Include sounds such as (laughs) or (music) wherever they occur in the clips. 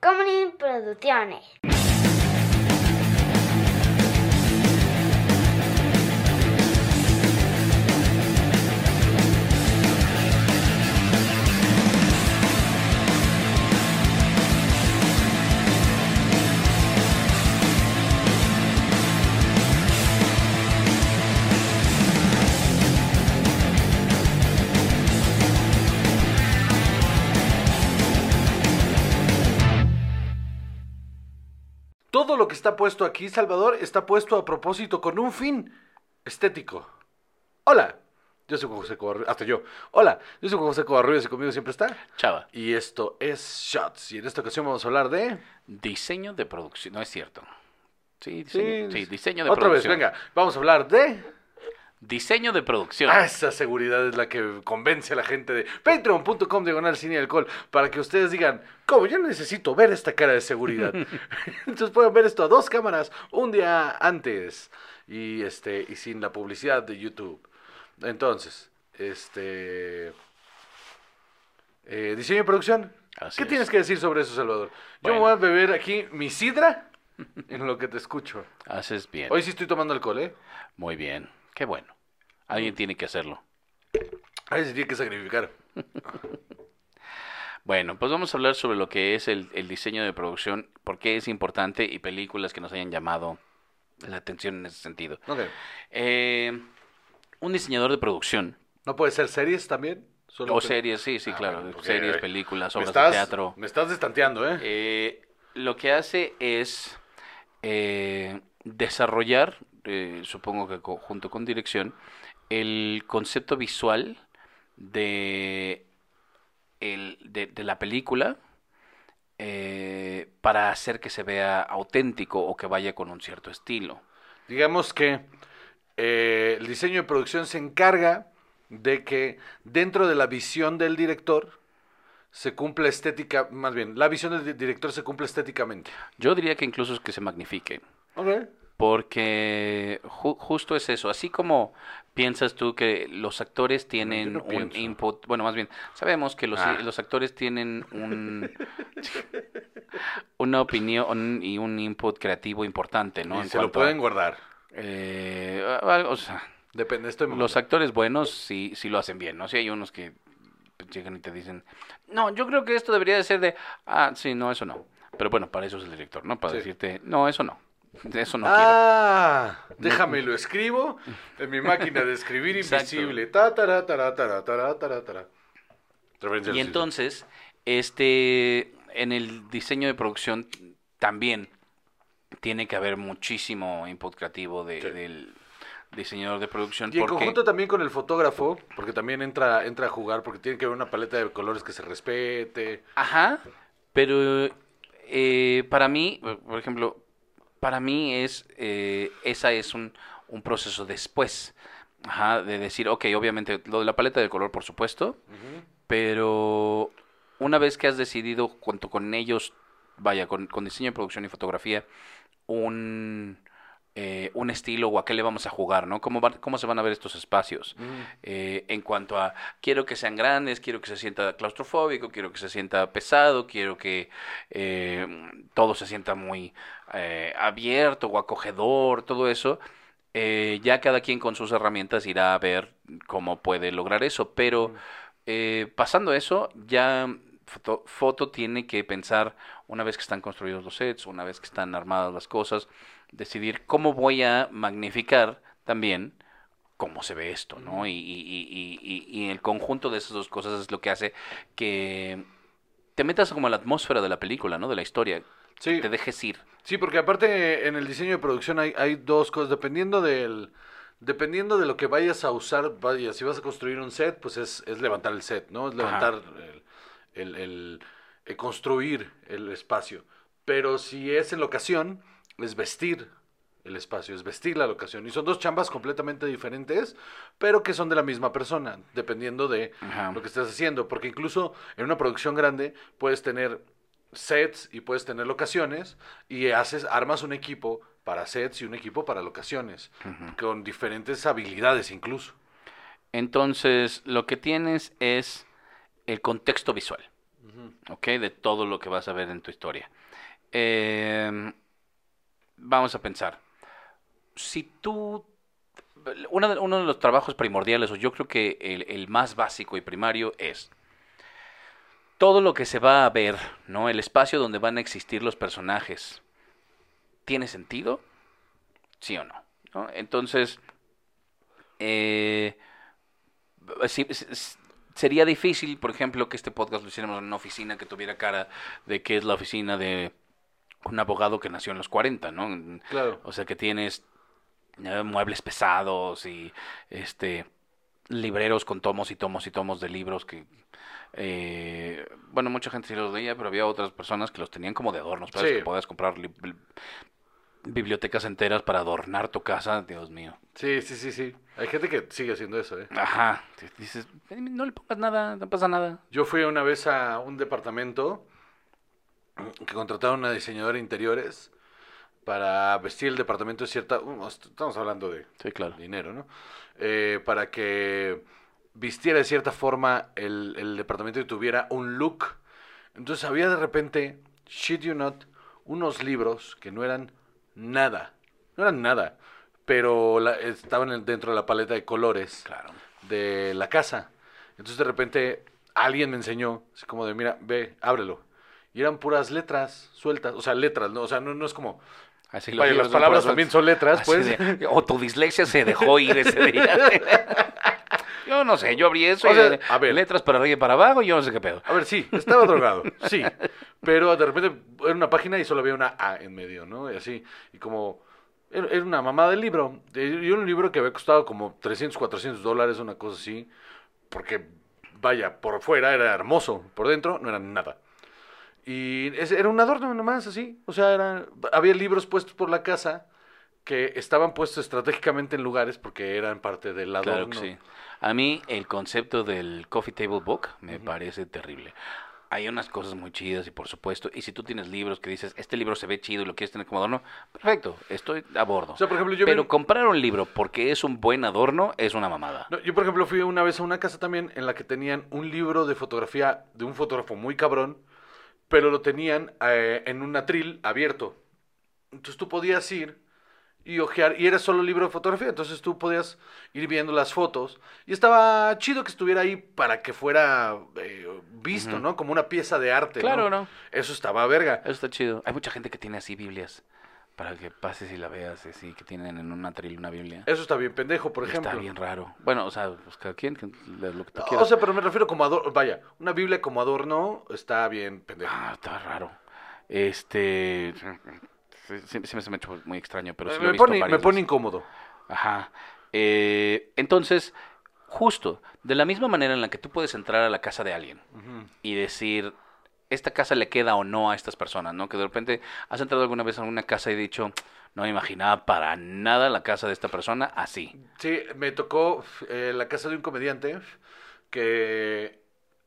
Comedy Producciones. Todo lo que está puesto aquí, Salvador, está puesto a propósito con un fin estético. Hola, yo soy José Covarrubias, hasta yo. Hola, yo soy José Covarrubias y conmigo siempre está. Chava, Y esto es Shots. Y en esta ocasión vamos a hablar de... diseño de producción, no es cierto. Sí, Sí, diseño, sí, diseño de Otra vez, producción. venga, vamos a hablar de... Diseño de producción. Ah, esa seguridad es la que convence a la gente de patreon.com diagonal cine y alcohol para que ustedes digan, ¿cómo? Yo necesito ver esta cara de seguridad. (laughs) Entonces pueden ver esto a dos cámaras un día antes y este y sin la publicidad de YouTube. Entonces, este eh, diseño y producción. Así ¿Qué es. tienes que decir sobre eso, Salvador? Yo me voy a beber aquí mi sidra en lo que te escucho. Haces bien. Hoy sí estoy tomando alcohol, ¿eh? Muy bien. Qué bueno. Alguien tiene que hacerlo. Ahí se tiene que sacrificar. (laughs) Bueno, pues vamos a hablar sobre lo que es el, el diseño de producción, por qué es importante y películas que nos hayan llamado la atención en ese sentido. Eh, un diseñador de producción, ¿No puede ser series también? Solo o series, sí, sí, Ah, claro, bueno, series, películas, obras estás, de teatro. Me estás destanteando, ¿eh? Eh, lo que hace es eh, desarrollar, eh, supongo que co- junto con dirección, el concepto visual de, el- de, de la película eh, para hacer que se vea auténtico o que vaya con un cierto estilo. Digamos que eh, el diseño de producción se encarga de que dentro de la visión del director se cumpla estética, más bien, la visión del di- director se cumple estéticamente. Yo diría que incluso es que se magnifique. Porque ju- justo es eso, así como piensas tú que los actores tienen no un input, bueno, más bien, sabemos que los, Ah. los actores tienen un (laughs) una opinión y un input creativo importante, ¿no? y En se lo a- pueden guardar. eh, o sea, Depende, estoy los actores buenos sí, sí lo hacen bien, ¿no? Si hay unos que llegan y te dicen, no, yo creo que esto debería de ser de, ah, sí, no, eso no. Pero bueno, para eso es el director, ¿no? Para Sí. decirte, no, eso no. Eso no quiero. ah, déjame lo escribo en mi máquina de escribir (laughs) invisible. Ta, tara. Referencia Y entonces, este, en el diseño de producción también tiene que haber muchísimo input creativo de- Sí. del diseñador de producción. Y en porque, conjunto también con el fotógrafo, porque también entra, entra a jugar, porque tiene que haber una paleta de colores que se respete. Ajá, pero eh, para mí, por ejemplo, para mí es, eh, esa es un, un proceso después. Ajá, de decir, ok, obviamente, lo de la paleta de color, por supuesto, pero una vez que has decidido junto con ellos, vaya, con, con diseño producción y fotografía, un, eh, un estilo o a qué le vamos a jugar, ¿no? ¿Cómo, cómo se van a ver estos espacios? Eh, en cuanto a, quiero que sean grandes, quiero que se sienta claustrofóbico, quiero que se sienta pesado, quiero que eh, todo se sienta muy eh, abierto o acogedor, todo eso. Eh, ya cada quien con sus herramientas irá a ver cómo puede lograr eso, pero eh, pasando eso, ya foto, foto tiene que pensar, una vez que están construidos los sets, una vez que están armadas las cosas, decidir cómo voy a magnificar también cómo se ve esto, ¿no? Y, y, y, y, el conjunto de esas dos cosas es lo que hace que te metas como a la atmósfera de la película, ¿no? De la historia, Sí, te dejes ir. sí, porque aparte en el diseño de producción hay, hay dos cosas, dependiendo del... Dependiendo de lo que vayas a usar, vaya, si vas a construir un set, pues es, es levantar el set, ¿no? Es levantar el, el- el- el construir el espacio. Pero si es en locación, es vestir el espacio, es vestir la locación. Y son dos chambas completamente diferentes, pero que son de la misma persona, dependiendo de Ajá. lo que estés haciendo. Porque incluso en una producción grande puedes tener sets y puedes tener locaciones y haces, armas un equipo para sets y un equipo para locaciones, con diferentes habilidades incluso. Entonces, lo que tienes es el contexto visual. ¿ok? De todo lo que vas a ver en tu historia. Em, vamos a pensar. Si tú... Uno de, los trabajos primordiales, o yo creo que el, más básico y primario es todo lo que se va a ver, ¿no? El espacio donde van a existir los personajes. ¿Tiene sentido? ¿Sí o no? Entonces, eh, sería difícil, por ejemplo, que este podcast lo hiciéramos en una oficina que tuviera cara de que es la oficina de un abogado que nació en los 40, ¿no? Claro. O sea, que tienes eh, muebles pesados y este libreros con tomos y tomos y tomos de libros que eh, bueno, mucha gente sí los leía, pero había otras personas que los tenían como de adornos, ¿sabes? Sí. Que podías comprar li- bli- bibliotecas enteras para adornar tu casa, Dios mío. Sí, sí, sí, sí. Hay gente que sigue haciendo eso, ¿eh? Ajá, dices, "Eh, no le pongas nada, no pasa nada. Yo fui una vez a un departamento que contrataron a diseñador de interiores para vestir el departamento de cierta... Estamos hablando de Sí, claro. dinero, ¿no? Eh, para que vistiera de cierta forma el, el departamento y tuviera un look. Entonces había de repente, shit you not, unos libros que no eran nada. No eran nada. Pero la- estaban en- dentro de la paleta de colores Claro. de la casa. Entonces de repente alguien me enseñó, así como de, mira, ve, ábrelo. Y eran puras letras sueltas, o sea, letras, ¿no? O sea, no, no es como... Así Vaya, las palabras también son letras, pues. de, o tu dislexia se dejó ir ese día. (laughs) yo no sé, yo abrí eso O y sea, a ver. letras para arriba y para abajo, yo no sé qué pedo. A ver, sí, estaba (laughs) drogado, sí. Pero de repente era una página y solo había una A en medio, ¿no? Y así, y como... Era una mamada del libro. Y un libro que había costado como 300, 400 dólares, una cosa así. Porque, vaya, por fuera era hermoso, por dentro no era nada. Y ese era un adorno nomás, así. O sea, era, había libros puestos por la casa que estaban puestos estratégicamente en lugares porque eran parte del adorno. Claro que sí. A mí el concepto del coffee table book me parece terrible. Hay unas cosas muy chidas y por supuesto, y si tú tienes libros que dices, este libro se ve chido y lo quieres tener como adorno, perfecto, estoy a bordo. O sea, por ejemplo, yo vi Pero comprar un libro porque es un buen adorno es una mamada. No, yo, por ejemplo, fui una vez a una casa también en la que tenían un libro de fotografía de un fotógrafo muy cabrón, pero lo tenían eh, en un atril abierto. Entonces tú podías ir y ojear, y era solo libro de fotografía, entonces tú podías ir viendo las fotos, y estaba chido que estuviera ahí para que fuera eh, visto. ¿no? Como una pieza de arte. Claro, ¿no? Eso estaba verga. Eso está chido. Hay mucha gente que tiene así Biblias para que pases y la veas, así que tienen en un atril una Biblia. Eso está bien pendejo, por ejemplo. Está bien raro. Bueno, o sea, pues cada quien lo que tú quieras. o sea, pero me refiero como adorno, vaya, una Biblia como adorno está bien pendejo. Ah, está raro. Este. Sí, sí- sí me se me ha hecho muy extraño, pero sí lo he me, visto pone, me pone incómodo. Ajá. Eh, entonces, justo, de la misma manera en la que tú puedes entrar a la casa de alguien y decir, esta casa le queda o no a estas personas, ¿no? Que de repente has entrado alguna vez a una casa y dicho, no me imaginaba para nada la casa de esta persona así. Sí, me tocó eh, la casa de un comediante que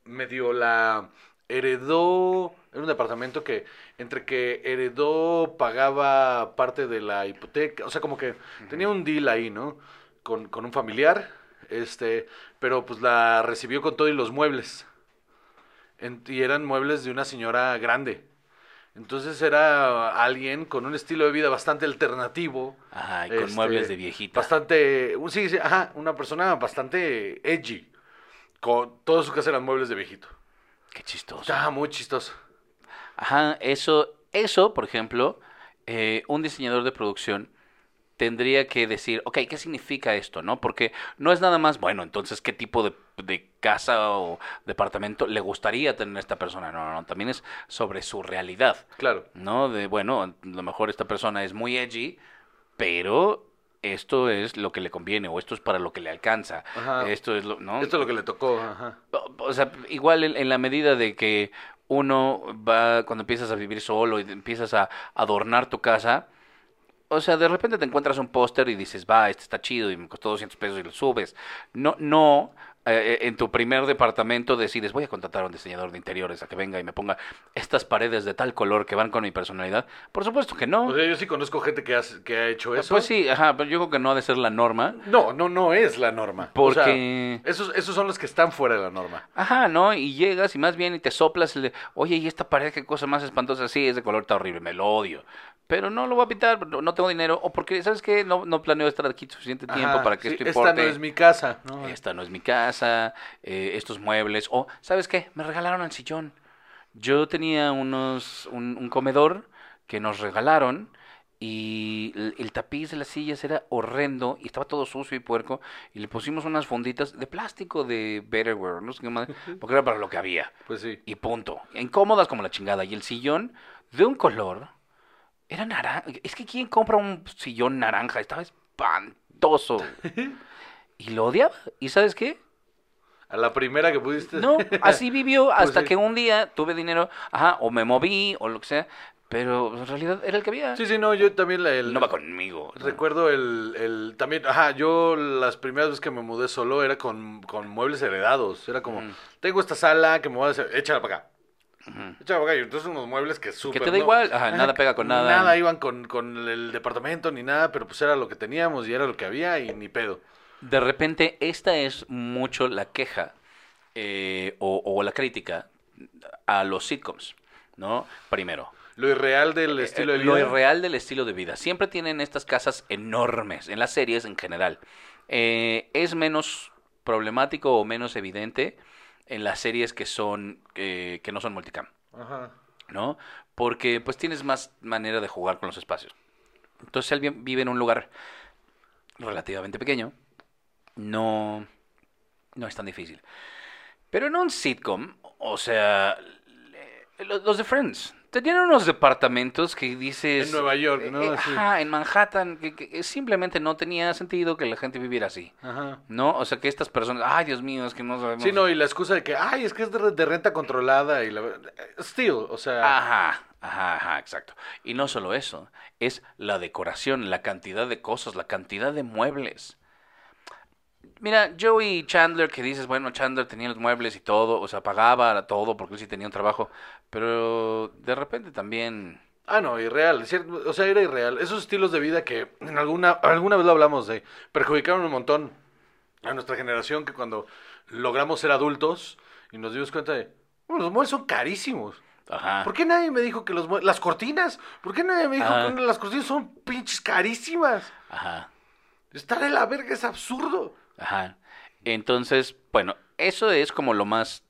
medio la heredó, era un departamento que entre que heredó, pagaba parte de la hipoteca, o sea, como que tenía un deal ahí, ¿no? Con, con un familiar, este, pero pues la recibió con todo y los muebles. En- y eran muebles de una señora grande. Entonces era alguien con un estilo de vida bastante alternativo. Ajá, y con Este, muebles de viejita. Bastante, sí, sí, ajá, una persona bastante edgy. Con toda su casa eran muebles de viejito. Qué chistoso. Estaba muy chistoso. Ajá, eso, eso, por ejemplo, eh, un diseñador de producción tendría que decir, ok, ¿qué significa esto? ¿No? Porque no es nada más, bueno, entonces, ¿qué tipo de, de casa o departamento le gustaría tener a esta persona? No, no, no, también es sobre su realidad, Claro. ¿no? De, bueno, a lo mejor esta persona es muy edgy, pero esto es lo que le conviene o esto es para lo que le alcanza. Ajá. Esto es lo, ¿no? Esto es lo que le tocó, ajá. O- O sea, igual en, en la medida de que uno va, cuando empiezas a vivir solo y empiezas a adornar tu casa, o sea, de repente te encuentras un póster y dices, va, este está chido y me costó 200 pesos y lo subes. No, no eh, en tu primer departamento decides, voy a contratar a un diseñador de interiores a que venga y me ponga estas paredes de tal color que van con mi personalidad. Por supuesto que no. O sea, yo sí conozco gente que, hace- que ha hecho eso. Pues sí, ajá, pero yo creo que no ha de ser la norma. No, no, no es la norma. O sea, Porque- esos, esos son los que están fuera de la norma. Ajá, ¿no? Y llegas y más bien y te soplas el de, oye, ¿y esta pared qué cosa más espantosa? Sí, ese color está horrible, me lo odio. Pero no lo voy a pintar, no, tengo dinero. O porque, ¿sabes qué? No, no planeo estar aquí suficiente tiempo Ajá, para que sí, esto esta importe. no es mi casa. ¿no? Esta no es mi casa, eh, estos muebles. O, ¿sabes qué? Me regalaron el sillón. Yo tenía unos, un, un comedor que nos regalaron y el, el tapiz de las sillas era horrendo y estaba todo sucio y puerco y le pusimos unas funditas de plástico de Betterware, no sé qué más, (laughs) porque era para lo que había. Pues sí. Y punto. Incómodas como la chingada. Y el sillón de un color era naranja. Es que ¿quién compra un sillón naranja? Estaba espantoso. (laughs) Y lo odiaba. ¿Y sabes qué? A la primera que pudiste. No, así (laughs) vivió Pues hasta sí. que un día tuve dinero, ajá, o me moví, o lo que sea, pero en realidad era el que había. Sí, sí, no, yo también la, el, no va conmigo. ¿no? Recuerdo el, el también, ajá, yo las primeras veces que me mudé solo era con, con muebles heredados. Era como, tengo esta sala que me voy a hacer, échala para acá. Ujú. Échala para acá. Y entonces unos muebles que súper. te da no- igual, ajá, nada pega con nada. Nada iban con, con el departamento ni nada, pero pues era lo que teníamos y era lo que había y ni pedo. De repente, esta es mucho la queja eh, o, o la crítica a los sitcoms, ¿no? Primero, Lo irreal del estilo de Eh, vida. Lo irreal del estilo de vida. Siempre tienen estas casas enormes, en las series en general. Eh, es menos problemático o menos evidente en las series que son eh, que no son multicam, Ajá. ¿no? Porque pues tienes más manera de jugar con los espacios. Entonces, si alguien vive en un lugar relativamente pequeño, no, no es tan difícil. Pero en un sitcom, o sea, los, de Friends, tenían unos departamentos que dices... En Nueva York, ¿no? eh, ajá, en Manhattan, que, que simplemente no tenía sentido que la gente viviera así. Ajá. ¿No? O sea, que estas personas, ay, Dios mío, es que no sabemos... Sí, no, y la excusa de que, ay, es que es de, de renta controlada y la... Still, o sea... Ajá, ajá, ajá, exacto. Y no solo eso, es la decoración, la cantidad de cosas, la cantidad de muebles. Mira, Joey Chandler, que dices, bueno, Chandler tenía los muebles y todo, o sea, pagaba todo porque él sí tenía un trabajo, pero de repente también... Ah, no, irreal, cier- o sea, era irreal. Esos estilos de vida que en alguna, alguna vez lo hablamos de, perjudicaron un montón a nuestra generación que cuando logramos ser adultos y nos dimos cuenta de, bueno, los muebles son carísimos. Ajá. ¿Por qué nadie me dijo que los muebles, las cortinas, por qué nadie me dijo Ajá. que las cortinas son pinches carísimas? Ajá. Está de la verga, es absurdo. Ajá. Entonces, bueno, eso es como lo más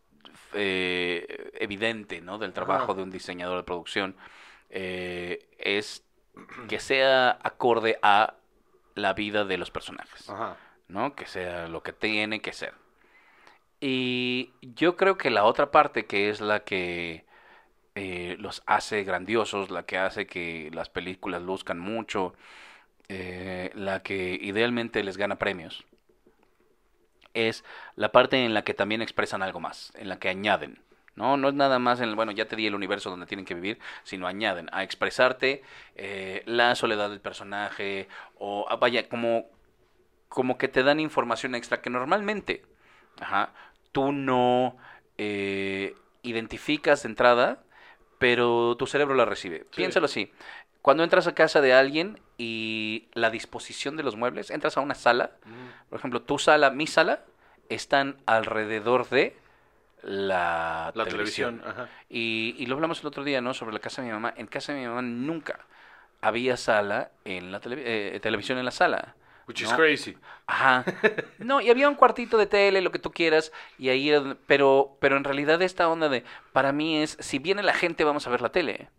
eh, evidente, ¿no? Del trabajo Ajá. de un diseñador de producción. Eh, es que sea acorde a la vida de los personajes, Ajá. ¿no? Que sea lo que tiene que ser. Y yo creo que la otra parte que es la que eh, los hace grandiosos, la que hace que las películas luzcan mucho, eh, la que idealmente les gana premios, es la parte en la que también expresan algo más, en la que añaden. No, no es nada más en el, bueno, ya te di el universo donde tienen que vivir, sino añaden a expresarte eh, la soledad del personaje o ah, vaya, como, como que te dan información extra que normalmente ajá, tú no eh, identificas de entrada, pero tu cerebro la recibe. Piénsalo así. Cuando entras a casa de alguien y la disposición de los muebles, entras a una sala, por ejemplo, tu sala, mi sala, están alrededor de la, La televisión, ajá. Y, y lo hablamos el otro día, ¿no? Sobre la casa de mi mamá. En casa de mi mamá nunca había sala en la tele- eh, televisión en la sala. Which is crazy. Ajá. (laughs) No, y había un cuartito de tele, lo que tú quieras, y ahí era donde- pero, pero en realidad esta onda de, para mí es, si viene la gente, vamos a ver la tele.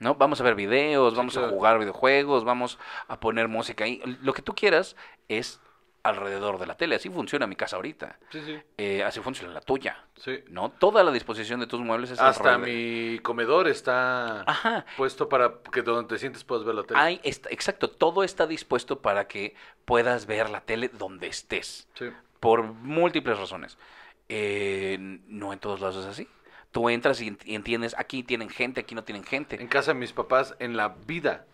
¿No? Vamos a ver videos, vamos a jugar videojuegos, vamos a poner música ahí. Lo que tú quieras es alrededor de la tele. Así funciona mi casa ahorita. Sí, sí. Eh, así funciona la tuya. Sí. ¿No? Toda la disposición de tus muebles es Hasta mi comedor está Ajá. puesto para que donde te sientes puedas ver la tele. Hay, está- exacto, todo está dispuesto para que puedas ver la tele donde estés. Sí. por múltiples razones. Eh, no en todos lados es así. Tú entras y ent- y entiendes, aquí tienen gente, aquí no tienen En gente. casa de mis papás, en la vida,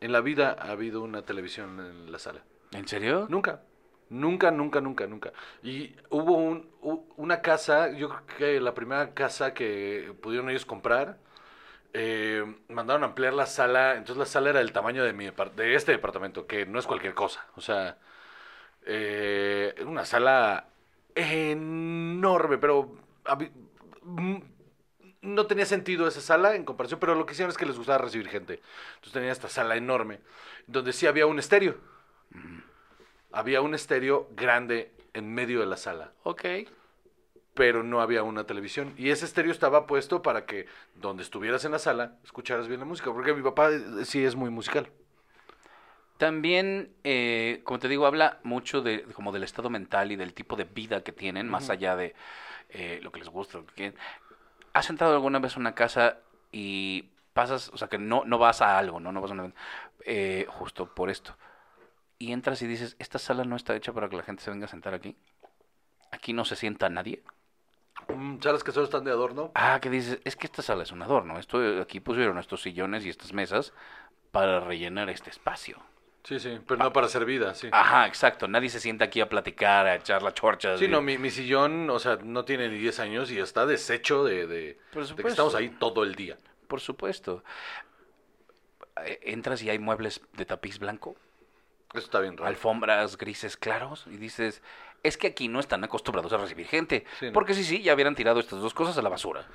en la vida ha habido una televisión en la sala. ¿En serio? Nunca. Nunca, nunca, nunca, nunca. Y hubo un, una casa, yo creo que la primera casa que pudieron ellos comprar, eh, mandaron a ampliar la sala, entonces la sala era del tamaño de, mi, de este departamento, que no es cualquier cosa. O sea, eh, una sala enorme, pero no tenía sentido esa sala en comparación, pero lo que hicieron es que les gustaba recibir gente. Entonces tenía esta sala enorme, donde sí había un estéreo. Había un estéreo grande en medio de la sala, Ok. pero no había una televisión. Y ese estéreo estaba puesto para que donde estuvieras en la sala escucharas bien la música, porque mi papá eh, sí es muy musical. También, eh, como te digo, habla mucho de como del estado mental y del tipo de vida que tienen, más allá de eh, lo que les gusta. Lo que quieren. ¿Has entrado alguna vez a una casa y pasas, o sea, que no, no vas a algo, ¿no? No vas a una, eh, justo por esto. Y entras y dices, esta sala no está hecha para que la gente se venga a sentar aquí. Aquí no se sienta nadie. Mm, Salas que solo están de adorno. Ah, que dices, es que esta sala es un adorno. Esto, aquí pusieron estos sillones y estas mesas para rellenar este espacio. Sí, sí, pero no para hacer vida, sí. Ajá, exacto. Nadie se sienta aquí a platicar, a echar la chorcha. Sí, no, mi, mi sillón, o sea, no tiene ni 10 años y está deshecho de, de, de que estamos ahí todo el día. Por supuesto. Entras y hay muebles de tapiz blanco, Eso está bien raro. alfombras grises claros, y dices, es que aquí no están acostumbrados a recibir gente. Sí, no. Porque sí, sí, ya hubieran tirado estas dos cosas a la basura.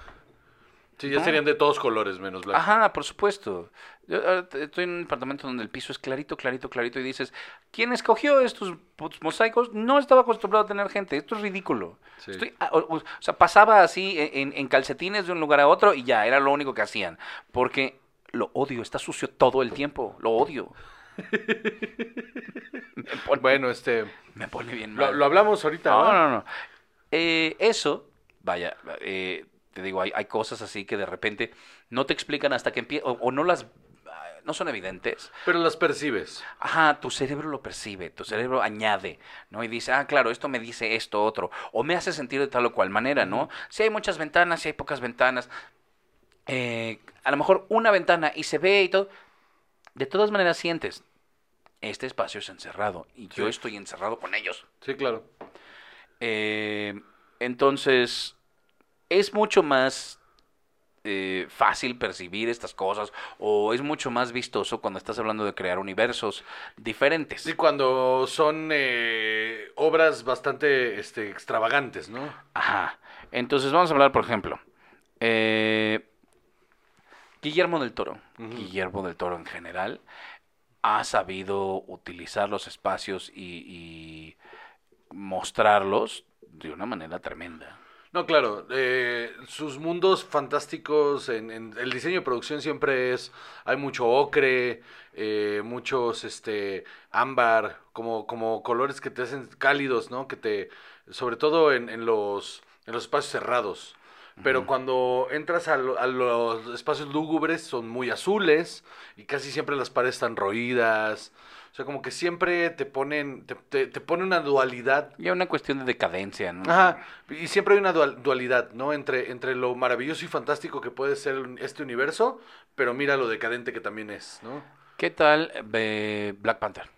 Sí, ya ¿no? serían de todos colores menos blanco. Ajá, por supuesto. Yo te- estoy en un departamento donde el piso es clarito, clarito, clarito, y dices, ¿quién escogió estos mosaicos? No estaba acostumbrado a tener gente. Esto es ridículo. Sí. Estoy, ah, o, sea, pasaba así en, en calcetines de un lugar a otro y ya, era lo único que hacían. Porque lo odio, está sucio todo el tiempo. Lo odio. pone, Bueno, este, me pone bien lo, mal. lo hablamos ahorita, No, ¿no? no, no. Eh, eso, vaya, eh, te digo, hay, hay cosas así que de repente no te explican hasta que empiezan, o, o no las, ah, no son evidentes. Pero las percibes. Ajá, tu cerebro lo percibe, tu cerebro añade, ¿no? Y dice, ah, claro, esto me dice esto, otro, o me hace sentir de tal o cual manera, ¿no? Si hay muchas ventanas, si hay pocas ventanas, eh, a lo mejor una ventana y se ve y todo, de todas maneras sientes, este espacio es encerrado y yo estoy encerrado con ellos. Sí, claro. Eh, entonces, es mucho más eh, fácil percibir estas cosas o es mucho más vistoso cuando estás hablando de crear universos diferentes. Sí, cuando son eh, obras bastante este, extravagantes, ¿no? Ajá. Entonces, vamos a hablar, por ejemplo, eh, Guillermo del Toro. Guillermo del Toro en general ha sabido utilizar los espacios y, y mostrarlos de una manera tremenda. No, claro, eh, sus mundos fantásticos en, en el diseño de producción siempre es, hay mucho ocre, eh, muchos este ámbar, como, como colores que te hacen cálidos, ¿no? Que te, sobre todo en, en los, en los espacios cerrados. Pero cuando entras a, lo- a los espacios lúgubres son muy azules y casi siempre las paredes están roídas. O sea, como que siempre te ponen, te, te, te pone una dualidad Ya una cuestión de decadencia, ¿no? Ajá, y siempre hay una dual- dualidad, ¿no? Entre, entre lo maravilloso y fantástico que puede ser este universo, pero mira lo decadente que también es, ¿no? ¿Qué tal eh, Black Panther?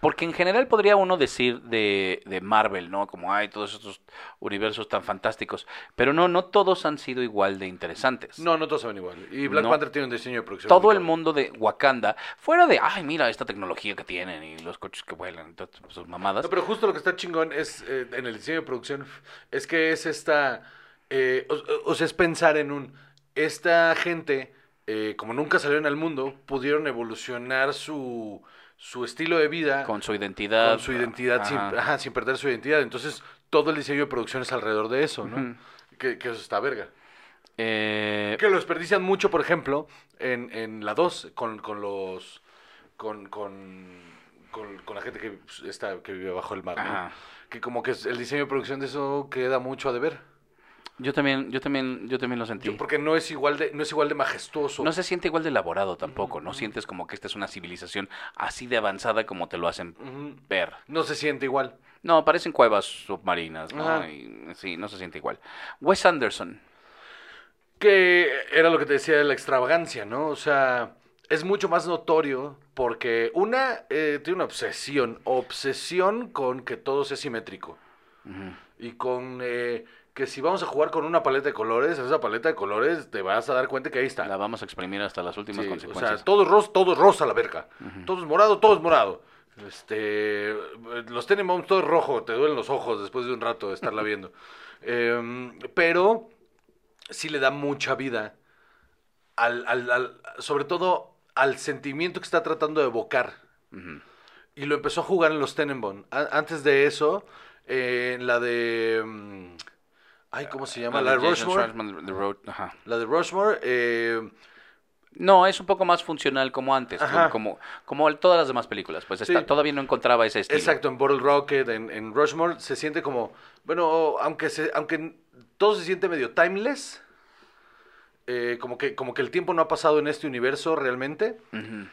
Porque en general podría uno decir de, de Marvel, ¿no? Como hay todos estos universos tan fantásticos. Pero no, no todos han sido igual de interesantes. No, no todos ven igual. Y Black No. Panther tiene un diseño de producción. Todo el mundo de Wakanda, fuera de, ay, mira esta tecnología que tienen y los coches que vuelan, y todas sus mamadas. No, pero justo lo que está chingón es, eh, en el diseño de producción, es que es esta, eh, o, o sea, es pensar en un, esta gente, eh, como nunca salieron al mundo, pudieron evolucionar su, su estilo de vida. con su identidad. con su identidad sin, Ajá. sin perder su identidad. Entonces, todo el diseño de producción es alrededor de eso, ¿no? Que, que eso está verga. Eh, Que lo desperdician mucho, por ejemplo, en, en la 2, con, con los. Con, con, con, con la gente que, pues, está, que vive bajo el mar, ¿no? Que como que el diseño de producción de eso queda mucho a deber. Yo también, yo también, yo también lo sentí. Yo- porque no es igual de, no es igual de majestuoso. No se siente igual de elaborado tampoco, no sientes como que esta es una civilización así de avanzada como te lo hacen ver. No se siente igual. No, parecen cuevas submarinas, ¿no? Y, sí, no se siente igual. Wes Anderson. Que era lo que te decía de la extravagancia, ¿no? O sea, es mucho más notorio porque una eh, tiene una obsesión, obsesión con que todo sea simétrico y con eh, que si vamos a jugar con una paleta de colores, esa paleta de colores te vas a dar cuenta que ahí está. La vamos a exprimir hasta las últimas Sí, o consecuencias. sea, todo es rosa, todo es rosa la verga. Todo es morado, todo es morado. Este, los Tenenbaums todo es rojo, te duelen los ojos después de un rato de estarla (laughs) viendo. Em, pero sí le da mucha vida al, al- al- sobre todo al sentimiento que está tratando de evocar. Y lo empezó a jugar en los Tenenbaum. A- antes de eso, eh, en la de... mm, Ay, ¿cómo se llama? La La de Rushmore. Schwartzman, The Road, ajá. La de Rushmore. eh, No, es un poco más funcional como antes, Ajá. como, todas las demás películas. Pues está- Sí. todavía no encontraba ese estilo. Exacto, en Bottle Rocket, en, en Rushmore, se siente como, bueno, aunque se, aunque todo se siente medio timeless, eh, como que, como que el tiempo no ha pasado en este universo realmente, Ujú.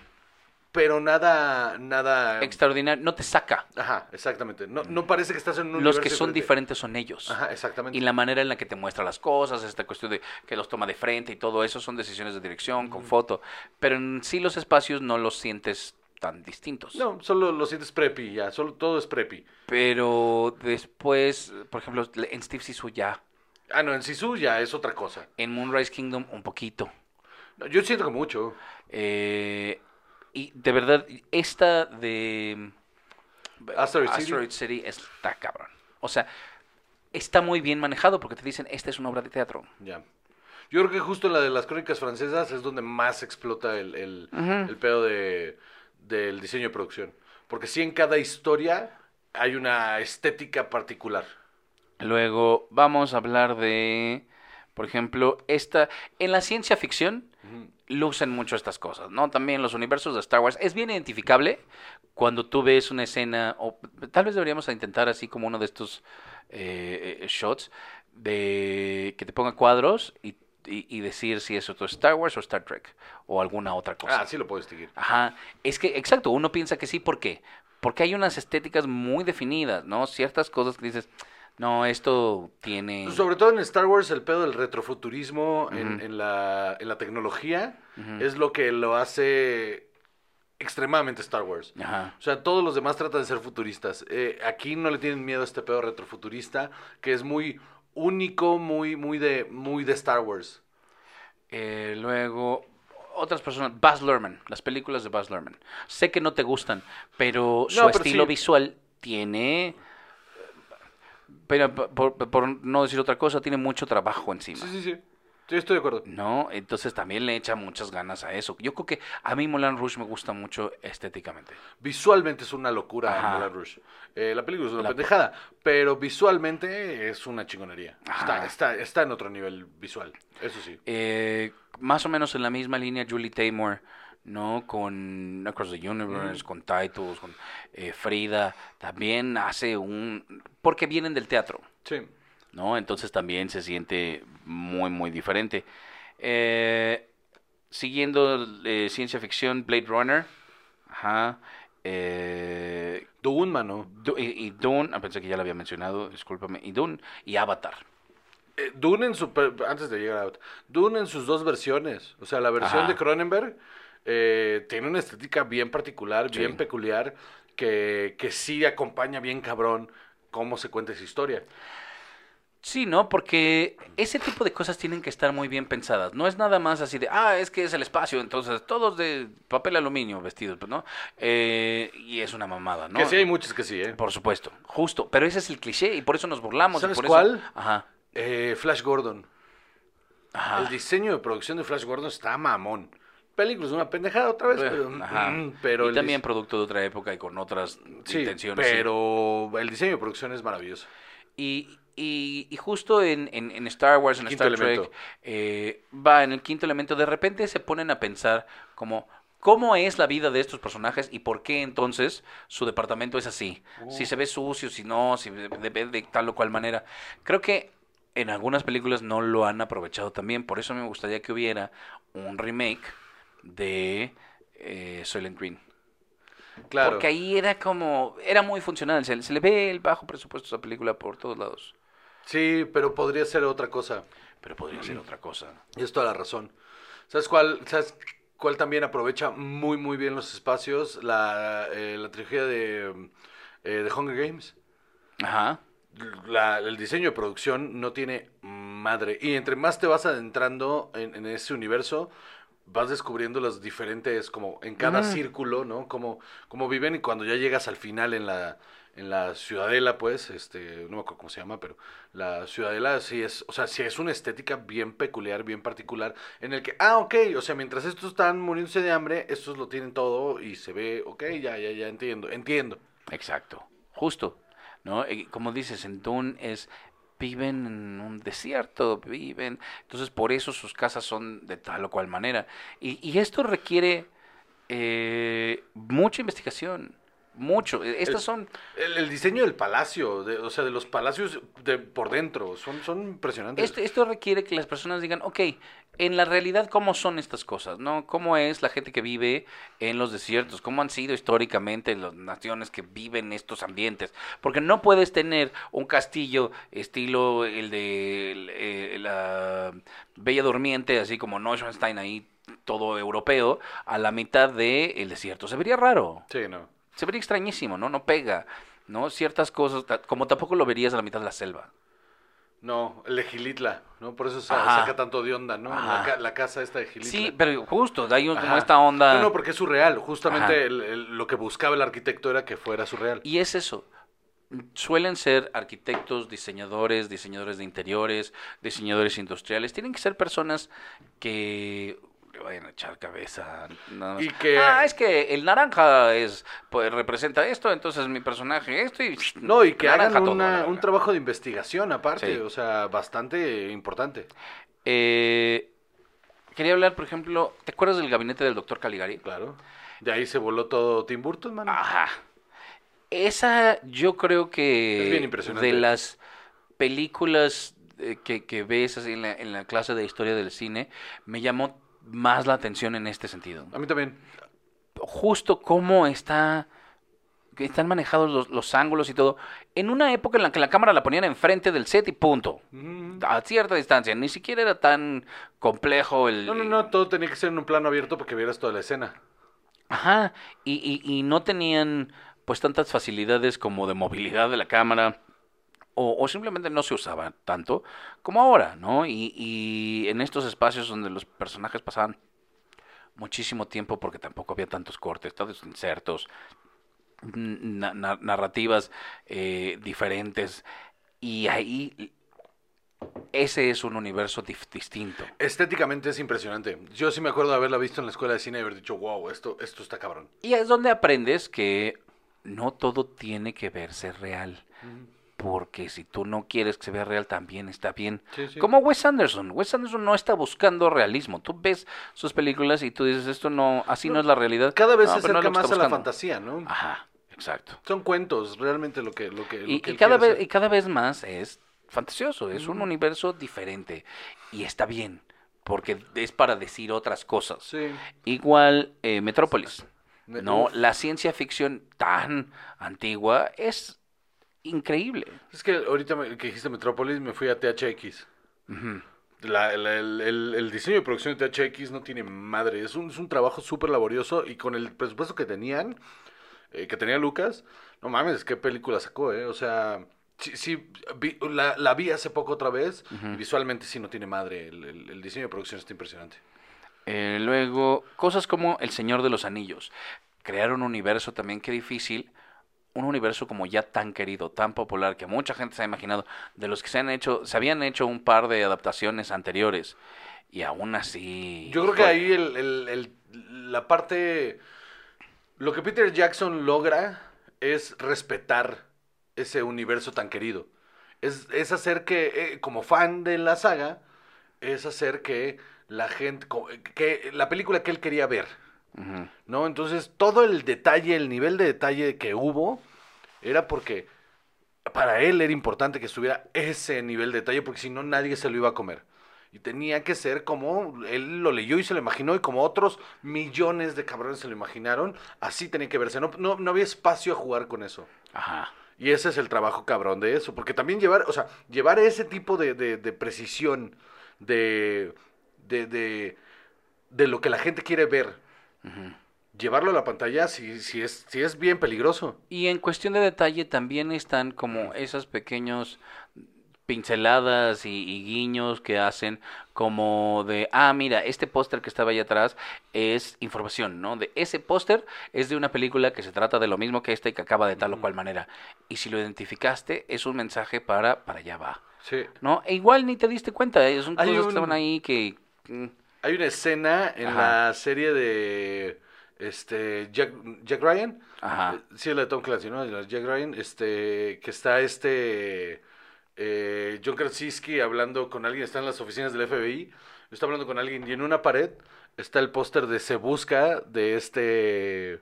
Pero nada, nada, Extraordinario, no te saca. ajá, exactamente, no, no parece que estás en un Los que son diferente. diferentes son ellos. Ajá, exactamente. Y la manera en la que te muestra las cosas, esta cuestión de que los toma de frente y todo eso son decisiones de dirección, con foto. Pero en sí los espacios no los sientes tan distintos. No, solo lo sientes preppy, ya, solo todo es preppy. Pero después, por ejemplo, en Steve Sisu ya. Ah, no, en Sisu ya es otra cosa. En Moonrise Kingdom un poquito. No, yo siento que mucho. Eh, y de verdad, esta de Asteroid City. Asteroid City está cabrón. O sea, está muy bien manejado porque te dicen, esta es una obra de teatro. Ya. Yo creo que justo en la de las crónicas francesas es donde más explota el, el pedo de, del diseño de producción. Porque sí en cada historia hay una estética particular. Luego vamos a hablar de, por ejemplo, esta... En la ciencia ficción lucen mucho estas cosas, ¿no? También los universos de Star Wars. Es bien identificable cuando tú ves una escena, o tal vez deberíamos intentar así como uno de estos eh, shots, de que te ponga cuadros y, y- y decir si es Star Wars o Star Trek o alguna otra cosa. Ah, sí lo puedo distinguir. Ajá, es que, exacto, uno piensa que sí, ¿por qué? Porque hay unas estéticas muy definidas, ¿no? Ciertas cosas que dices, no, esto tiene... Sobre todo en Star Wars el pedo del retrofuturismo en, la, en la tecnología es lo que lo hace extremadamente Star Wars. Ajá. O sea, todos los demás tratan de ser futuristas. Eh, aquí no le tienen miedo a este pedo retrofuturista, que es muy único, muy, muy de, muy de Star Wars. Eh, luego, otras personas, Buzz Luhrmann, las películas de Buzz Luhrmann. Sé que no te gustan, pero su No, pero estilo sí. visual tiene... Pero por, no decir otra cosa, tiene mucho trabajo encima. Sí, sí, sí. Sí, estoy de acuerdo. ¿No? Entonces también le echa muchas ganas a eso. Yo creo que a mí Moulin Rouge me gusta mucho estéticamente. Visualmente es una locura Ajá. Moulin Rouge. Eh, la película es una La- pendejada, pero visualmente es una chingonería. Está, está, está en otro nivel visual, eso sí. Eh, más o menos en la misma línea Julie Taymor, ¿no? Con Across the Universe, con Titus, con eh, Frida, también hace un... porque vienen del teatro, Sí. ¿no? Entonces también se siente muy, muy diferente. Eh, siguiendo eh, ciencia ficción, Blade Runner, ajá. Eh, Dune, mano. Du- y, y Dune, ah, pensé que ya lo había mencionado, discúlpame, y Dune, y Avatar. Dune en su... Antes de llegar a... Dune en sus dos versiones. O sea, la versión Ajá. de Cronenberg eh, tiene una estética bien particular, Sí. bien peculiar, que, que sí acompaña bien cabrón cómo se cuenta esa historia. Sí, ¿no? Porque ese tipo de cosas tienen que estar muy bien pensadas. No es nada más así de, ah, es que es el espacio, entonces todos de papel aluminio vestidos, ¿no? Eh, y es una mamada, ¿no? Que sí hay muchos que sí, ¿eh? Por supuesto, justo. Pero ese es el cliché y por eso nos burlamos. y ¿Sabes por cuál? Eso... Ajá, Eh, Flash Gordon. ajá. El diseño de producción de Flash Gordon está mamón. Película es una pendejada otra vez, pero... Mm, pero y el también producto de otra época y con otras Sí, intenciones. sí. pero el diseño de producción es maravilloso. Y, y, y justo en, en- en Star Wars, en Quinto Star Trek, eh, va en el quinto elemento, de repente se ponen a pensar como, ¿cómo es la vida de estos personajes y por qué entonces su departamento es así? Si se ve sucio, si no, si de, de- de tal o cual manera. Creo que en algunas películas no lo han aprovechado también, por eso me gustaría que hubiera un remake de eh, Soylent Green. Claro. Porque ahí era como, era muy funcional, se, se le ve el bajo presupuesto a esa película por todos lados. Sí, pero podría ser otra cosa. Pero podría ser otra cosa. Y es toda la razón. ¿Sabes cuál, sabes cual también aprovecha muy, muy bien los espacios, la, eh, la trilogía de, eh, de Hunger Games. Ajá. La- el diseño de producción no tiene madre. Y entre más te vas adentrando en, en ese universo, vas descubriendo las diferentes, como en cada círculo, ¿no? Como, como viven y cuando ya llegas al final en la, en la ciudadela, pues, este, no me acuerdo cómo se llama, pero la ciudadela sí es, o sea, sí es una estética bien peculiar, bien particular, en el que, ah, ok, o sea, mientras estos están muriéndose de hambre, estos lo tienen todo y se ve, ok, ya, ya, ya entiendo, entiendo. Exacto, justo, ¿no? Como dices, en Dune es viven en un desierto, viven, entonces por eso sus casas son de tal o cual manera. Y, y esto requiere eh, mucha investigación, mucho. E- Estas El- son, El, el diseño del palacio, de- o sea, de los palacios de, por dentro, son, son impresionantes. esto, esto requiere que las personas digan, ok, en la realidad, ¿cómo son estas cosas? ¿no? ¿Cómo es la gente que vive en los desiertos? ¿Cómo han sido históricamente las naciones que viven en estos ambientes? Porque no puedes tener un castillo estilo el de el, eh, la Bella Durmiente, así como Neuschwanstein ahí, todo europeo, a la mitad del desierto. Se vería raro Sí, no. Se vería extrañísimo, ¿no? No pega, ¿no? Ciertas cosas, como tampoco lo verías a la mitad de la selva. No, el de Gilitla, ¿no? Por eso Ajá. saca tanto de onda, ¿no? La, casa esta de Gilitla. Sí, pero justo, de ahí como esta onda. No, no, porque es surreal. Justamente Ajá. el- el- lo que buscaba el arquitecto era que fuera surreal. Y es eso. Suelen ser arquitectos, diseñadores, diseñadores de interiores, diseñadores industriales. Tienen que ser personas que le vayan a echar cabeza. nada más. Y que- Ah, es que el naranja es pues representa esto, entonces mi personaje esto y No, y que hagan una- un trabajo de investigación aparte, Sí. o sea, bastante importante. Eh, quería hablar, por ejemplo, ¿te acuerdas del gabinete del doctor Caligari? Claro. De ahí se voló todo Tim Burton, man. Ajá. Esa yo creo que Es bien impresionante. de las películas eh, que, que ves así en la, en la clase de historia del cine, me llamó más la atención en este sentido. A mí también. Justo cómo está que están manejados los, los ángulos y todo, en una época en la que la cámara la ponían enfrente del set y punto, Mm. a cierta distancia, ni siquiera era tan complejo el... No, no, no, todo tenía que ser en un plano abierto porque vieras toda la escena. Ajá, y, y, y no tenían pues tantas facilidades como de movilidad de la cámara, o, o simplemente no se usaba tanto como ahora, ¿no? Y, y en estos espacios donde los personajes pasaban muchísimo tiempo porque tampoco había tantos cortes, tantos insertos, na- na- narrativas eh, diferentes, y ahí ese es un universo distinto. Estéticamente es impresionante. Yo sí me acuerdo de haberla visto en la escuela de cine y haber dicho, wow, esto, esto está cabrón. Y es donde aprendes que no todo tiene que verse real. Porque si tú no quieres que se vea real, también está bien. Sí, sí. Como Wes Anderson. Wes Anderson no está buscando realismo. Tú ves sus películas y tú dices, esto no, así no, es la realidad. Cada vez No, se no acerca más a la fantasía, ¿no? Ajá, exacto. Son cuentos, realmente lo que, lo que, lo Y, que y cada vez, y cada vez más es fantasioso. Es un universo diferente. Y está bien. Porque es para decir otras cosas. Sí. Igual eh, Metrópolis. Me- No, la ciencia ficción tan antigua es increíble. Es que ahorita me- que dijiste Metrópolis me fui a THX. Ujú. La- la- el, el- el diseño de producción de THX no tiene madre. Es un, es un trabajo súper laborioso y con el presupuesto que tenían, eh, que tenía Lucas, no mames, qué película sacó, ¿eh? O sea, sí, sí, vi- la, la vi hace poco otra vez y visualmente sí no tiene madre. El, el- el diseño de producción está impresionante. Eh, luego, cosas como El Señor de los Anillos. Crear un universo también, qué difícil. Un universo como ya tan querido, tan popular, que mucha gente se ha imaginado, de los que se han hecho, se habían hecho un par de adaptaciones anteriores. Y aún así. Yo creo que ahí el, el- el- la parte... Lo que Peter Jackson logra es respetar ese universo tan querido. Es, es hacer que, eh, como fan de la saga, es hacer que la gente... que la película que él quería ver, ¿no? Entonces, todo el detalle, el nivel de detalle que hubo, era porque para él era importante que estuviera ese nivel de detalle, porque si no nadie se lo iba a comer. Y tenía que ser como él lo leyó y se lo imaginó, y como otros millones de cabrones se lo imaginaron, así tenía que verse. No, no, no había espacio a jugar con eso. Ajá. Y ese es el trabajo cabrón de eso. Porque también llevar, o sea, llevar ese tipo de, de- de precisión, de, de, de, de lo que la gente quiere ver. Llevarlo a la pantalla si, si, es, si es bien peligroso. Y en cuestión de detalle también están como esos pequeños pinceladas y, y guiños que hacen como de, ah, mira, este póster que estaba ahí atrás es información, ¿no? De ese póster es de una película que se trata de lo mismo que esta y que acaba de tal o cual manera. Y si lo identificaste, es un mensaje para, para allá va, Sí. ¿no? E igual ni te diste cuenta, ¿eh? son Hay cosas un- que estaban ahí que... Hay una escena en Ajá. la serie de este Jack, Jack Ryan. Ajá. Sí, la de Tom Clancy, ¿no? Jack Ryan, este, que está este eh, John Krasinski hablando con alguien, está en las oficinas del FBI, está hablando con alguien y en una pared está el póster de Se Busca de este...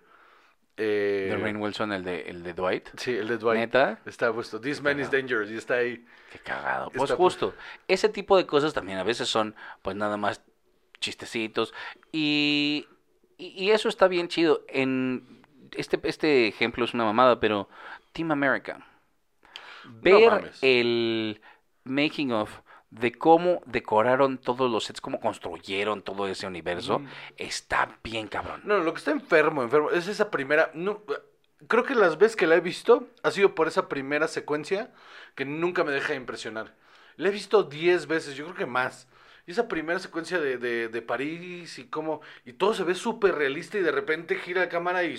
eh, de Rainn Wilson, el de, el de Dwight. Sí, el de Dwight. ¿Neta? Está puesto. This man is dangerous. Y está ahí. Qué cagado. Está Pues pu- justo, ese tipo de cosas también a veces son pues nada más chistecitos y, y, y eso está bien chido. En este, este ejemplo es una mamada, pero Team America. Ver el making of de cómo decoraron todos los sets, cómo construyeron todo ese universo, está bien cabrón. No, lo que está enfermo, enfermo, es esa primera. No, creo que las veces que la he visto ha sido por esa primera secuencia que nunca me deja de impresionar. La he visto 10 veces, yo creo que más. Y esa primera secuencia de, de, de París y cómo. Y todo se ve súper realista y de repente gira la cámara y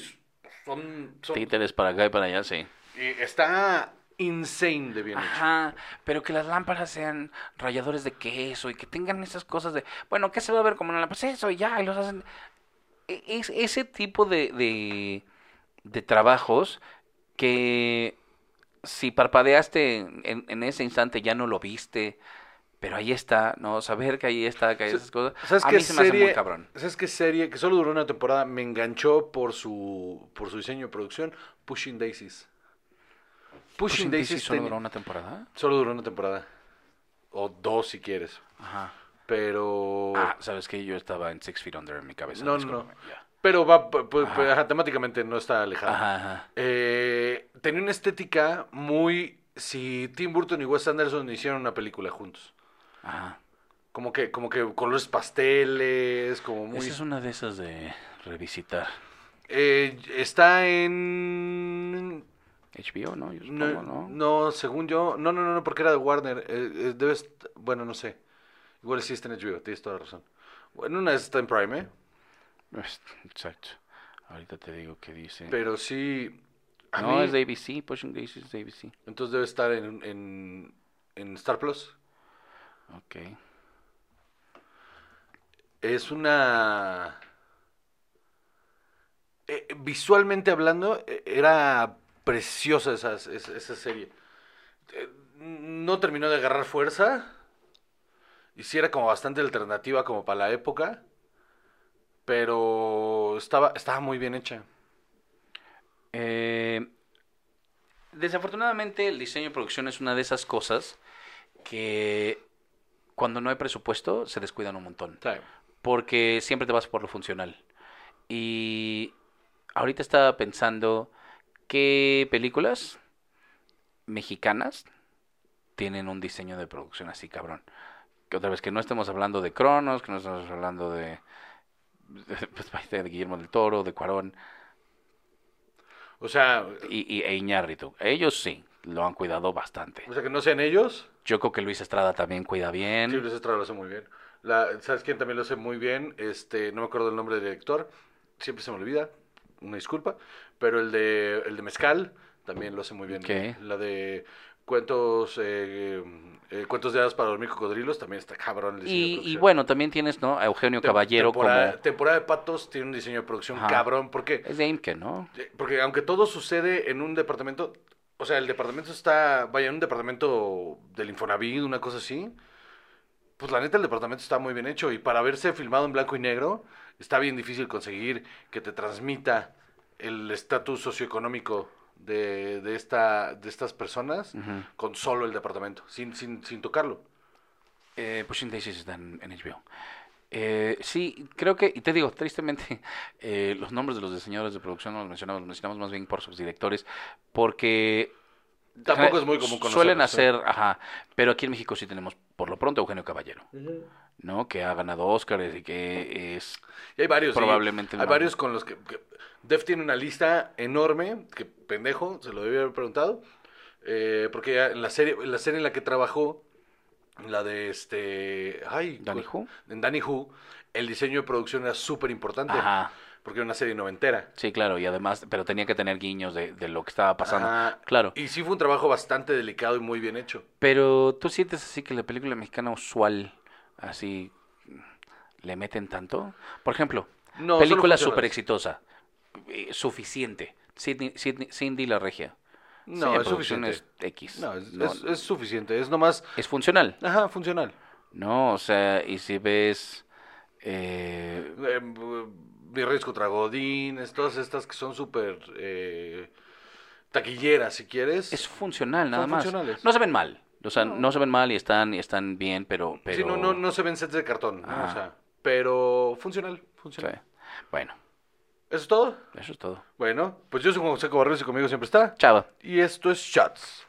son. son Títeres para acá y para allá, sí. y está insane de bien hecho. Ajá, pero que las lámparas sean ralladores de queso y que tengan esas cosas de, bueno, ¿qué se va a ver como una lámpara? Pues eso, y ya, y los hacen. E- Es ese tipo de, de, de trabajos que si parpadeaste en, en ese instante ya no lo viste, pero ahí está, ¿no? Saber que ahí está, que hay esas cosas. ¿Sabes a qué mí se me hace muy cabrón. ¿Sabes qué serie que solo duró una temporada? Me enganchó por su por su diseño de producción. Pushing Daisies. Pushing, Pushing Daisies solo duró una temporada. solo duró una temporada. O dos si quieres. Ajá. Pero. Ah, sabes que yo estaba en Six Feet Under en mi cabeza. No, no, no. Pero va, pu- pu- Ajá. temáticamente no está alejado. Ajá, ajá. Eh, tenía una estética muy. Si Tim Burton y Wes Anderson hicieron una película juntos. Ajá. Como que, como que colores pasteles, como muy. Esa es una de esas de revisitar. Eh, está en. HBO, ¿no? Yo No, supongo, ¿no? no, según yo. No, no, no, no, porque era de Warner. Eh, eh, debe est- Bueno, no sé. Igual sí está en HBO, tienes toda la razón. Bueno, una vez está en Prime, ¿eh? Exacto. Ahorita te digo qué dice. Pero sí. A no, mí- es de ABC. Pushing Daisies es de ABC. Entonces debe estar en, en, en Star Plus. Ok. Es una... eh, visualmente hablando, eh, era preciosa esa, esa, esa serie. Eh, no terminó de agarrar fuerza. Y sí era como bastante alternativa como para la época. Pero estaba, estaba muy bien hecha. Eh, desafortunadamente, el diseño de producción es una de esas cosas que cuando no hay presupuesto se descuidan un montón. porque siempre te vas por lo funcional. Y ahorita estaba pensando qué películas mexicanas tienen un diseño de producción así cabrón. Que otra vez que no estemos hablando de Cronos, que no estemos hablando de (laughs) pues, vaya, de Guillermo del Toro, de Cuarón O sea, y, y e Iñárritu. Ellos sí lo han cuidado bastante. o sea que no sean ellos. Yo creo que Luis Estrada también cuida Sí, bien. Luis Estrada lo hace muy bien. La, ¿Sabes quién también lo hace muy bien? Este, no me acuerdo el nombre del director. Siempre se me olvida. Una disculpa. Pero el de, el de Mezcal también lo hace muy bien. ¿Qué? La de cuentos, eh, eh, cuentos de hadas para dormir cocodrilos también está cabrón. el diseño de Y, y producción. bueno, también tienes, ¿no? A Eugenio Tem- Caballero temporada, como... temporada de patos tiene un diseño de producción Ajá. cabrón. porque Es de Imke, ¿no? Porque aunque todo sucede en un departamento, o sea, el departamento está, vaya, en un departamento del Infonavit, una cosa así, pues la neta el departamento está muy bien hecho y para haberse filmado en blanco y negro, está bien difícil conseguir que te transmita el estatus socioeconómico de, de, esta, de estas personas con solo el departamento, sin, sin, sin tocarlo. Eh, Pushing Daisies está en, en HBO. Eh, sí, creo que, y te digo, tristemente, (laughs) eh, los nombres de los diseñadores de producción no los mencionamos, los mencionamos más bien por sus directores, porque Tampoco es muy común conocerlos. Suelen ¿eh? hacer, ajá, pero aquí en México sí tenemos por lo pronto Eugenio Caballero, ¿no? Que ha ganado Oscars y que es Y hay varios. sí. Probablemente Hay varios con los que, que- Def tiene una lista enorme, que pendejo, se lo debía haber preguntado. eh, porque ya en la serie, en la serie en la que trabajó, la de este. Ay, Danny Who. En Danny Who, el diseño de producción era súper importante. Ajá. Porque era una serie noventera. Sí, claro, y además, pero tenía que tener guiños de, de lo que estaba pasando. Ajá. Claro. Y sí fue un trabajo bastante delicado y muy bien hecho. Pero tú sientes así que la película mexicana usual, así, le meten tanto. Por ejemplo, No, película súper exitosa, eh, suficiente. Sidney, Sidney- Cindy la regia. No, Sí, es suficiente. es X. No, es, No, es- es suficiente. Es nomás. es funcional, Ajá, funcional. ¿no? O sea, y si ves... eh, Eh, Mi Reyes contra todas estas que son súper eh, taquilleras, si quieres. es funcional, nada Son más. funcionales. No se ven mal. O sea, no, se ven mal y están, y están bien, pero... pero... Sí, no, no, no se ven sets de cartón, ¿no? O sea, pero funcional, Sí. funcional. Bueno, ¿Eso es todo? eso es todo. Bueno, pues yo soy Juan José Cobarrios y conmigo siempre está. Chava. Y esto es Shots.